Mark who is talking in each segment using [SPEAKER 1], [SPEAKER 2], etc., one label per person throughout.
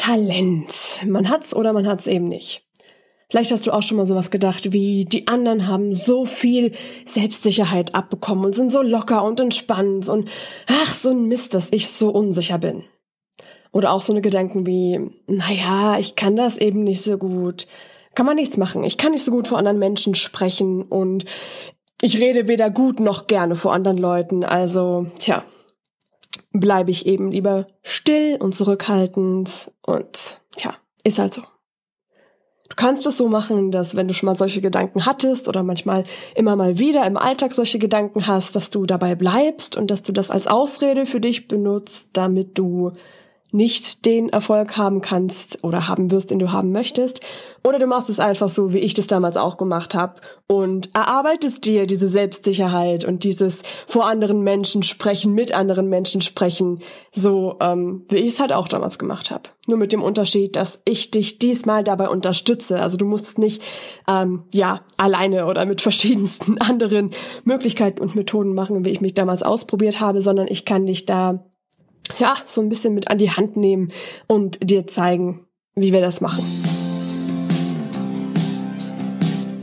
[SPEAKER 1] Talent. Man hat's oder man hat's eben nicht. Vielleicht hast du auch schon mal sowas gedacht, wie die anderen haben so viel Selbstsicherheit abbekommen und sind so locker und entspannt und ach, so ein Mist, dass ich so unsicher bin. Oder auch so eine Gedanken wie, naja, ich kann das eben nicht so gut. Kann man nichts machen. Ich kann nicht so gut vor anderen Menschen sprechen und ich rede weder gut noch gerne vor anderen Leuten. Also, tja, bleibe ich eben lieber still und zurückhaltend und tja, ist halt so. Du kannst es so machen, dass wenn du schon mal solche Gedanken hattest oder manchmal immer mal wieder im Alltag solche Gedanken hast, dass du dabei bleibst und dass du das als Ausrede für dich benutzt, damit du nicht den Erfolg haben kannst oder haben wirst, den du haben möchtest. Oder du machst es einfach so, wie ich das damals auch gemacht habe und erarbeitest dir diese Selbstsicherheit und dieses vor anderen Menschen sprechen, mit anderen Menschen sprechen, so ähm, wie ich es halt auch damals gemacht habe. Nur mit dem Unterschied, dass ich dich diesmal dabei unterstütze. Also du musst es nicht ähm, ja alleine oder mit verschiedensten anderen Möglichkeiten und Methoden machen, wie ich mich damals ausprobiert habe, sondern ich kann dich da ja, so ein bisschen mit an die Hand nehmen und dir zeigen, wie wir das machen.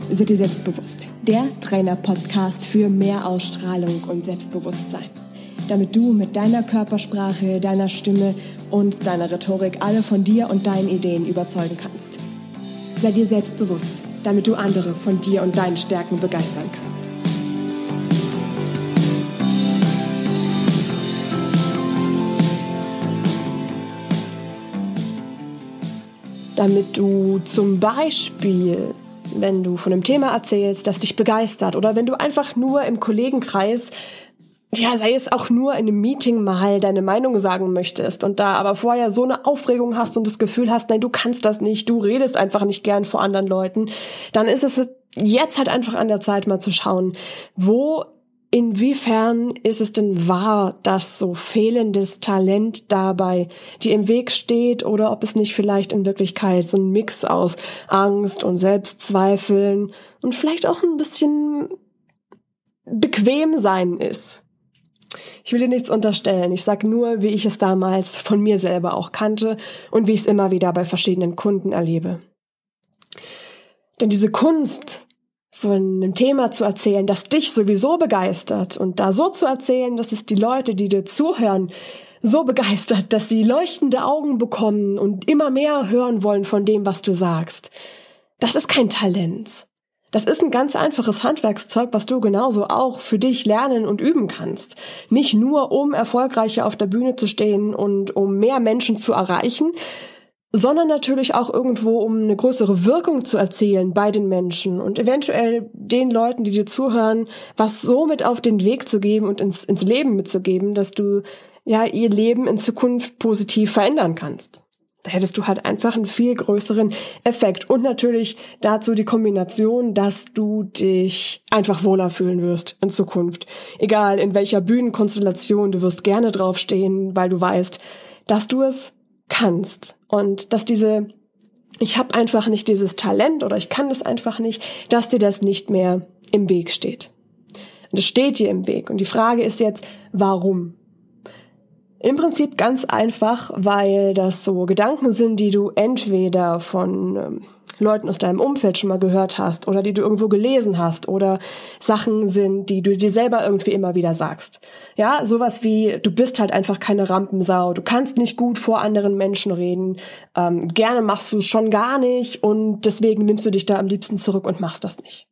[SPEAKER 2] Sei dir selbstbewusst. Der Trainer-Podcast für mehr Ausstrahlung und Selbstbewusstsein. Damit du mit deiner Körpersprache, deiner Stimme und deiner Rhetorik alle von dir und deinen Ideen überzeugen kannst. Sei dir selbstbewusst, damit du andere von dir und deinen Stärken begeistern kannst.
[SPEAKER 1] Damit du zum Beispiel, wenn du von einem Thema erzählst, das dich begeistert oder wenn du einfach nur im Kollegenkreis ja, sei es auch nur in einem Meeting mal deine Meinung sagen möchtest und da aber vorher so eine Aufregung hast und das Gefühl hast, nein, du kannst das nicht, du redest einfach nicht gern vor anderen Leuten, dann ist es jetzt halt einfach an der Zeit mal zu schauen, wo Inwiefern ist es denn wahr, dass so fehlendes Talent dabei dir im Weg steht oder ob es nicht vielleicht in Wirklichkeit so ein Mix aus Angst und Selbstzweifeln und vielleicht auch ein bisschen bequem sein ist? Ich will dir nichts unterstellen. Ich sag nur, wie ich es damals von mir selber auch kannte und wie ich es immer wieder bei verschiedenen Kunden erlebe. Denn diese Kunst, von einem Thema zu erzählen, das dich sowieso begeistert und da so zu erzählen, dass es die Leute, die dir zuhören, so begeistert, dass sie leuchtende Augen bekommen und immer mehr hören wollen von dem, was du sagst. Das ist kein Talent. Das ist ein ganz einfaches Handwerkszeug, was du genauso auch für dich lernen und üben kannst. Nicht nur, um erfolgreicher auf der Bühne zu stehen und um mehr Menschen zu erreichen, sondern natürlich auch irgendwo, um eine größere Wirkung zu erzielen bei den Menschen und eventuell den Leuten, die dir zuhören, was so mit auf den Weg zu geben und ins, ins Leben mitzugeben, dass du ja ihr Leben in Zukunft positiv verändern kannst. Da hättest du halt einfach einen viel größeren Effekt und natürlich dazu die Kombination, dass du dich einfach wohler fühlen wirst in Zukunft. Egal in welcher Bühnenkonstellation, du wirst gerne draufstehen, weil du weißt, dass du es kannst und dass diese ich habe einfach nicht dieses Talent oder ich kann das einfach nicht, dass dir das nicht mehr im Weg steht. Und es steht dir im Weg. Und die Frage ist jetzt, warum? Im Prinzip ganz einfach, weil das so Gedanken sind, die du entweder von ähm, Leuten aus deinem Umfeld schon mal gehört hast oder die du irgendwo gelesen hast oder Sachen sind, die du dir selber irgendwie immer wieder sagst. Ja, sowas wie, du bist halt einfach keine Rampensau, du kannst nicht gut vor anderen Menschen reden, ähm, gerne machst du es schon gar nicht und deswegen nimmst du dich da am liebsten zurück und machst das nicht.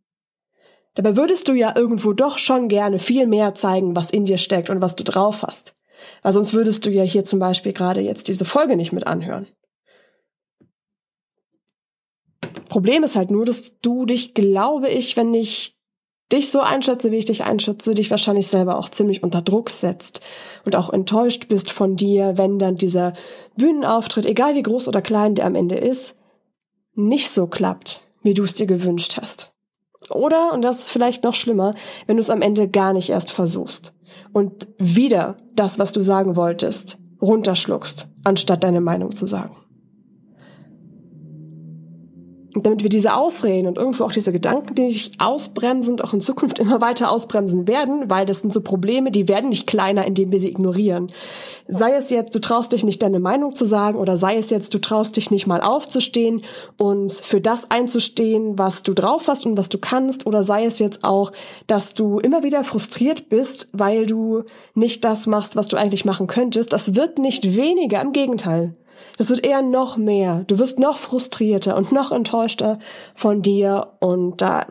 [SPEAKER 1] Dabei würdest du ja irgendwo doch schon gerne viel mehr zeigen, was in dir steckt und was du drauf hast. Weil sonst würdest du ja hier zum Beispiel gerade jetzt diese Folge nicht mit anhören. Problem ist halt nur, dass du dich, glaube ich, wenn ich dich so einschätze, wie ich dich einschätze, dich wahrscheinlich selber auch ziemlich unter Druck setzt und auch enttäuscht bist von dir, wenn dann dieser Bühnenauftritt, egal wie groß oder klein der am Ende ist, nicht so klappt, wie du es dir gewünscht hast. Oder, und das ist vielleicht noch schlimmer, wenn du es am Ende gar nicht erst versuchst und wieder das, was du sagen wolltest, runterschluckst, anstatt deine Meinung zu sagen. Damit wir diese Ausreden und irgendwo auch diese Gedanken, die dich ausbremsen und auch in Zukunft immer weiter ausbremsen werden, weil das sind so Probleme, die werden nicht kleiner, indem wir sie ignorieren. Sei es jetzt, du traust dich nicht deine Meinung zu sagen oder sei es jetzt, du traust dich nicht mal aufzustehen und für das einzustehen, was du drauf hast und was du kannst oder sei es jetzt auch, dass du immer wieder frustriert bist, weil du nicht das machst, was du eigentlich machen könntest. Das wird nicht weniger, im Gegenteil. Das wird eher noch mehr. Du wirst noch frustrierter und noch enttäuschter von dir. Und da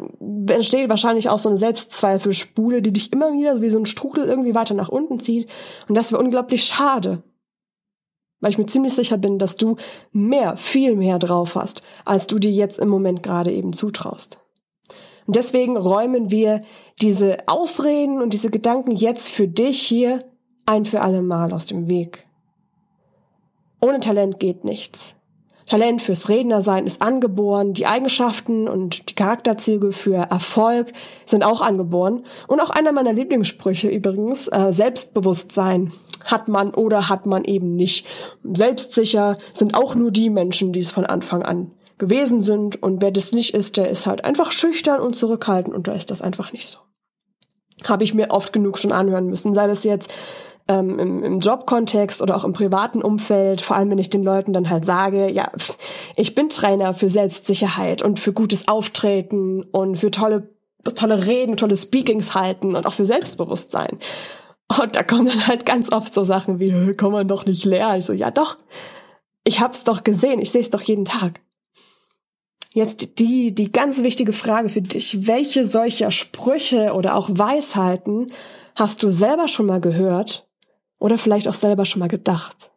[SPEAKER 1] entsteht wahrscheinlich auch so eine Selbstzweifelspule, die dich immer wieder wie so ein Strudel irgendwie weiter nach unten zieht. Und das wäre unglaublich schade. Weil ich mir ziemlich sicher bin, dass du mehr, viel mehr drauf hast, als du dir jetzt im Moment gerade eben zutraust. Und deswegen räumen wir diese Ausreden und diese Gedanken jetzt für dich hier ein für alle Mal aus dem Weg. Ohne Talent geht nichts. Talent fürs Rednersein ist angeboren, die Eigenschaften und die Charakterzüge für Erfolg sind auch angeboren. Und auch einer meiner Lieblingssprüche übrigens, äh, Selbstbewusstsein hat man oder hat man eben nicht. Selbstsicher sind auch nur die Menschen, die es von Anfang an gewesen sind. Und wer das nicht ist, der ist halt einfach schüchtern und zurückhaltend und da ist das einfach nicht so. Habe ich mir oft genug schon anhören müssen, sei das jetzt ähm, im, im Jobkontext oder auch im privaten Umfeld, vor allem wenn ich den Leuten dann halt sage, ja, ich bin Trainer für Selbstsicherheit und für gutes Auftreten und für tolle, tolle Reden, tolle Speakings halten und auch für Selbstbewusstsein. Und da kommen dann halt ganz oft so Sachen wie, kann man doch nicht lernen. Ich so, ja doch, ich hab's doch gesehen, ich sehe es doch jeden Tag. Jetzt die, die ganz wichtige Frage für dich. Welche solcher Sprüche oder auch Weisheiten hast du selber schon mal gehört oder vielleicht auch selber schon mal gedacht.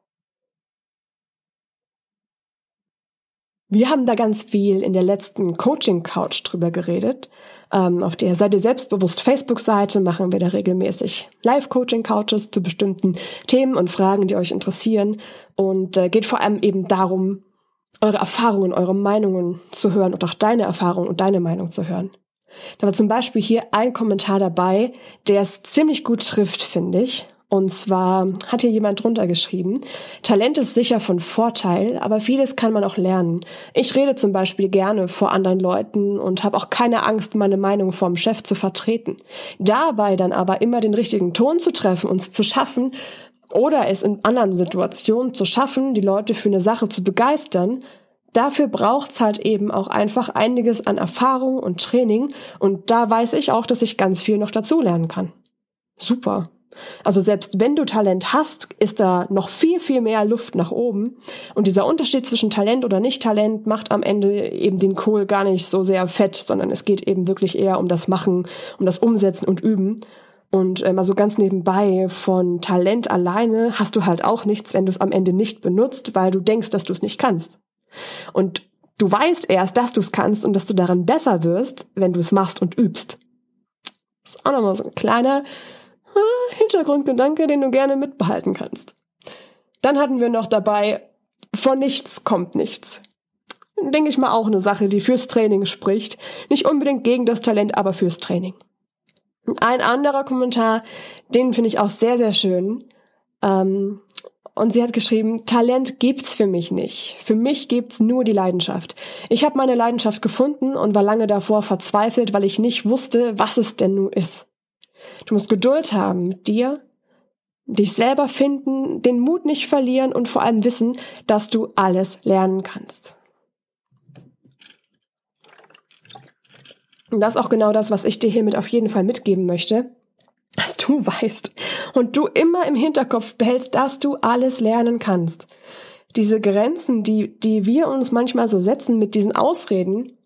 [SPEAKER 1] Wir haben da ganz viel in der letzten Coaching Couch drüber geredet. Ähm, auf der ihr selbstbewusst Facebook-Seite machen wir da regelmäßig Live-Coaching-Couches zu bestimmten Themen und Fragen, die euch interessieren. Und äh, geht vor allem eben darum, eure Erfahrungen, eure Meinungen zu hören und auch deine Erfahrung und deine Meinung zu hören. Da war zum Beispiel hier ein Kommentar dabei, der es ziemlich gut trifft, finde ich. Und zwar hat hier jemand drunter geschrieben, Talent ist sicher von Vorteil, aber vieles kann man auch lernen. Ich rede zum Beispiel gerne vor anderen Leuten und habe auch keine Angst, meine Meinung vom Chef zu vertreten. Dabei dann aber immer den richtigen Ton zu treffen und zu schaffen, oder es in anderen Situationen zu schaffen, die Leute für eine Sache zu begeistern, dafür braucht's halt eben auch einfach einiges an Erfahrung und Training und da weiß ich auch, dass ich ganz viel noch dazulernen kann. Super. Also selbst wenn du Talent hast, ist da noch viel, viel mehr Luft nach oben. Und dieser Unterschied zwischen Talent oder Nicht-Talent macht am Ende eben den Kohl gar nicht so sehr fett, sondern es geht eben wirklich eher um das Machen, um das Umsetzen und Üben. Und äh, mal so ganz nebenbei von Talent alleine hast du halt auch nichts, wenn du es am Ende nicht benutzt, weil du denkst, dass du es nicht kannst. Und du weißt erst, dass du es kannst und dass du darin besser wirst, wenn du es machst und übst. Das ist auch nochmal so ein kleiner Hintergrundgedanke, den du gerne mitbehalten kannst. Dann hatten wir noch dabei, von nichts kommt nichts. Denke ich mal auch eine Sache, die fürs Training spricht. Nicht unbedingt gegen das Talent, aber fürs Training. Ein anderer Kommentar, den finde ich auch sehr, sehr schön. Ähm, und sie hat geschrieben, Talent gibt's für mich nicht. Für mich gibt's nur die Leidenschaft. Ich habe meine Leidenschaft gefunden und war lange davor verzweifelt, weil ich nicht wusste, was es denn nun ist. Du musst Geduld haben mit dir, dich selber finden, den Mut nicht verlieren und vor allem wissen, dass du alles lernen kannst. Und das ist auch genau das, was ich dir hiermit auf jeden Fall mitgeben möchte, dass du weißt und du immer im Hinterkopf behältst, dass du alles lernen kannst. Diese Grenzen, die, die wir uns manchmal so setzen mit diesen Ausreden,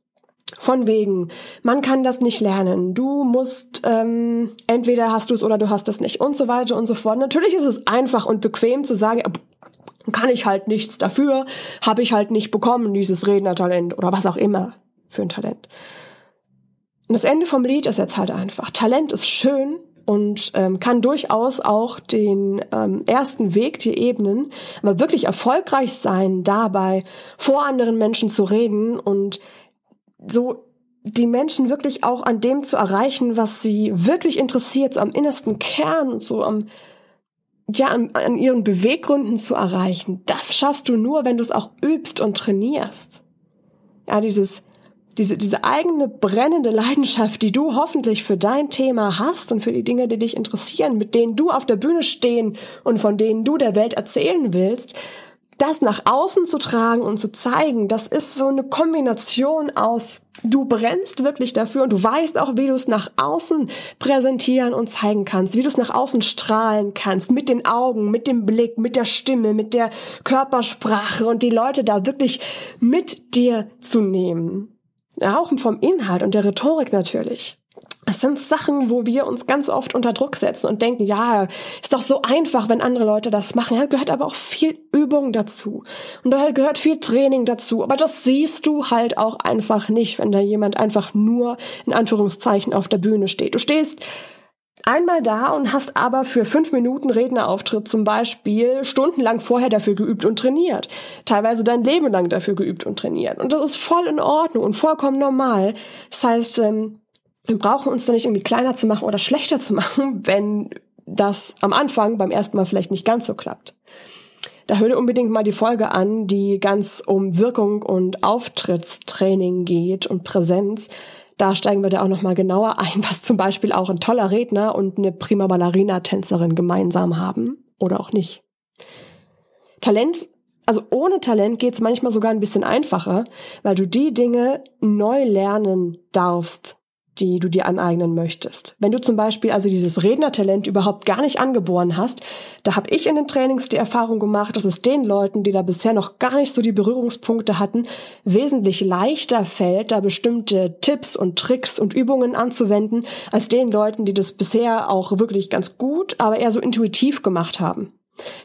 [SPEAKER 1] von wegen, man kann das nicht lernen, du musst, ähm, entweder hast du es oder du hast es nicht und so weiter und so fort. Natürlich ist es einfach und bequem zu sagen, kann ich halt nichts dafür, habe ich halt nicht bekommen, dieses Rednertalent oder was auch immer für ein Talent. Und das Ende vom Lied ist jetzt halt einfach, Talent ist schön und ähm, kann durchaus auch den ähm, ersten Weg, die ebnen, aber wirklich erfolgreich sein dabei, vor anderen Menschen zu reden und so die Menschen wirklich auch an dem zu erreichen, was sie wirklich interessiert, so am innersten Kern so am, ja, an, an ihren Beweggründen zu erreichen. Das schaffst du nur, wenn du es auch übst und trainierst. Ja, dieses diese, diese eigene brennende Leidenschaft, die du hoffentlich für dein Thema hast und für die Dinge, die dich interessieren, mit denen du auf der Bühne stehen und von denen du der Welt erzählen willst, das nach außen zu tragen und zu zeigen, das ist so eine Kombination aus, du brennst wirklich dafür und du weißt auch, wie du es nach außen präsentieren und zeigen kannst, wie du es nach außen strahlen kannst, mit den Augen, mit dem Blick, mit der Stimme, mit der Körpersprache und die Leute da wirklich mit dir zu nehmen. Auch vom Inhalt und der Rhetorik natürlich. Das sind Sachen, wo wir uns ganz oft unter Druck setzen und denken, ja, ist doch so einfach, wenn andere Leute das machen. Da gehört aber auch viel Übung dazu. Und da gehört viel Training dazu. Aber das siehst du halt auch einfach nicht, wenn da jemand einfach nur in Anführungszeichen auf der Bühne steht. Du stehst einmal da und hast aber für fünf Minuten Rednerauftritt zum Beispiel stundenlang vorher dafür geübt und trainiert. Teilweise dein Leben lang dafür geübt und trainiert. Und das ist voll in Ordnung und vollkommen normal. Das heißt, ähm, wir brauchen uns da nicht irgendwie kleiner zu machen oder schlechter zu machen, wenn das am Anfang beim ersten Mal vielleicht nicht ganz so klappt. Da hör dir unbedingt mal die Folge an, die ganz um Wirkung und Auftrittstraining geht und Präsenz. Da steigen wir da auch nochmal genauer ein, was zum Beispiel auch ein toller Redner und eine prima Ballerina-Tänzerin gemeinsam haben oder auch nicht. Talent, also ohne Talent geht's manchmal sogar ein bisschen einfacher, weil du die Dinge neu lernen darfst, die du dir aneignen möchtest. Wenn du zum Beispiel also dieses Rednertalent überhaupt gar nicht angeboren hast, da habe ich in den Trainings die Erfahrung gemacht, dass es den Leuten, die da bisher noch gar nicht so die Berührungspunkte hatten, wesentlich leichter fällt, da bestimmte Tipps und Tricks und Übungen anzuwenden, als den Leuten, die das bisher auch wirklich ganz gut, aber eher so intuitiv gemacht haben.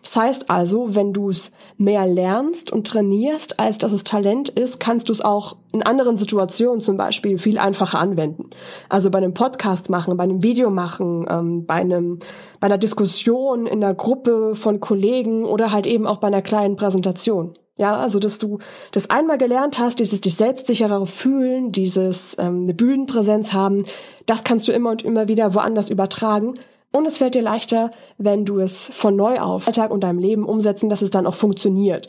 [SPEAKER 1] Das heißt also, wenn du es mehr lernst und trainierst, als dass es Talent ist, kannst du es auch in anderen Situationen zum Beispiel viel einfacher anwenden. Also bei einem Podcast machen, bei einem Video machen, ähm, bei einem, bei einer Diskussion in einer Gruppe von Kollegen oder halt eben auch bei einer kleinen Präsentation. Ja, also dass du das einmal gelernt hast, dieses dich selbstsicherer fühlen, dieses ähm, eine Bühnenpräsenz haben, das kannst du immer und immer wieder woanders übertragen und es fällt dir leichter, wenn du es von neu auf Alltag und deinem Leben umsetzen, dass es dann auch funktioniert.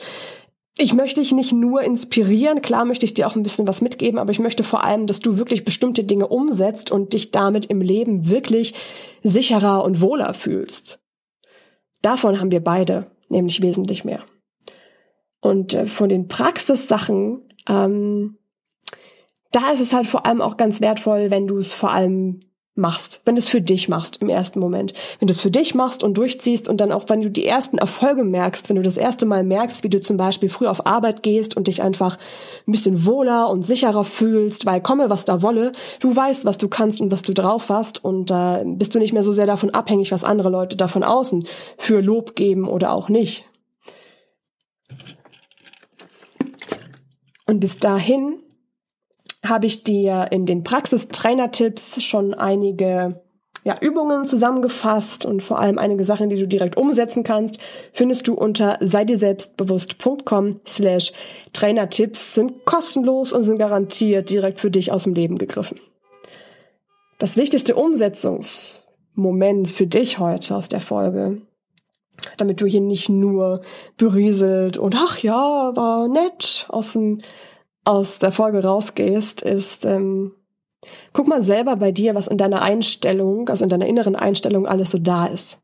[SPEAKER 1] Ich möchte dich nicht nur inspirieren, klar möchte ich dir auch ein bisschen was mitgeben, aber ich möchte vor allem, dass du wirklich bestimmte Dinge umsetzt und dich damit im Leben wirklich sicherer und wohler fühlst. Davon haben wir beide nämlich wesentlich mehr. Und äh, von den Praxissachen, ähm, da ist es halt vor allem auch ganz wertvoll, wenn du es vor allem machst, wenn du es für dich machst im ersten Moment. Wenn du es für dich machst und durchziehst und dann auch, wenn du die ersten Erfolge merkst, wenn du das erste Mal merkst, wie du zum Beispiel früh auf Arbeit gehst und dich einfach ein bisschen wohler und sicherer fühlst, weil komme, was da wolle, du weißt, was du kannst und was du drauf hast und da äh, bist du nicht mehr so sehr davon abhängig, was andere Leute davon außen für Lob geben oder auch nicht. Und bis dahin habe ich dir in den Praxistrainer-Tipps schon einige ja, Übungen zusammengefasst und vor allem einige Sachen, die du direkt umsetzen kannst, findest du unter seidirselbstbewusst.com slash Trainertipps, sind kostenlos und sind garantiert direkt für dich aus dem Leben gegriffen. Das wichtigste Umsetzungsmoment für dich heute aus der Folge, damit du hier nicht nur berieselt und ach ja, war nett aus dem aus der Folge rausgehst, ist, ähm, guck mal selber bei dir, was in deiner Einstellung, also in deiner inneren Einstellung alles so da ist.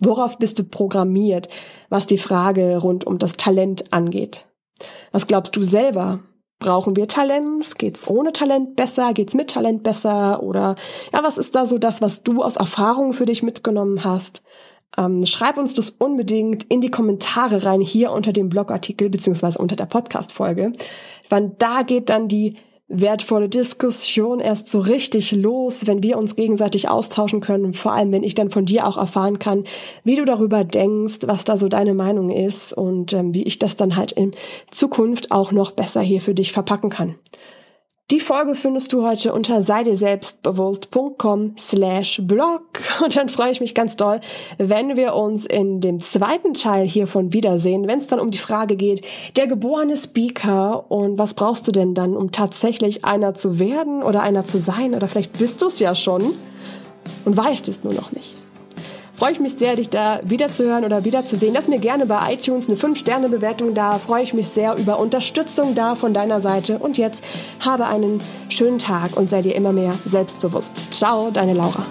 [SPEAKER 1] Worauf bist du programmiert, was die Frage rund um das Talent angeht? Was glaubst du selber? Brauchen wir Talent? Geht's ohne Talent besser? Geht's mit Talent besser? Oder ja, was ist da so das, was du aus Erfahrung für dich mitgenommen hast? Ähm, schreib uns das unbedingt in die Kommentare rein hier unter dem Blogartikel beziehungsweise unter der Podcast-Folge. Wann da geht dann die wertvolle Diskussion erst so richtig los, wenn wir uns gegenseitig austauschen können vor allem, wenn ich dann von dir auch erfahren kann, wie du darüber denkst, was da so deine Meinung ist und ähm, wie ich das dann halt in Zukunft auch noch besser hier für dich verpacken kann. Die Folge findest du heute unter sei dir selbstbewusst.com slash blog und dann freue ich mich ganz doll, wenn wir uns in dem zweiten Teil hiervon wiedersehen, wenn es dann um die Frage geht, der geborene Speaker und was brauchst du denn dann, um tatsächlich einer zu werden oder einer zu sein oder vielleicht bist du es ja schon und weißt es nur noch nicht. Freue ich mich sehr, dich da wiederzuhören oder wiederzusehen. Lass mir gerne bei iTunes eine 5-Sterne-Bewertung da. Freue ich mich sehr über Unterstützung da von deiner Seite. Und jetzt habe einen schönen Tag und sei dir immer mehr selbstbewusst. Ciao, deine Laura.